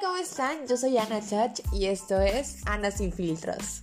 ¿cómo están? Yo soy Ana Chach y esto es Ana sin filtros.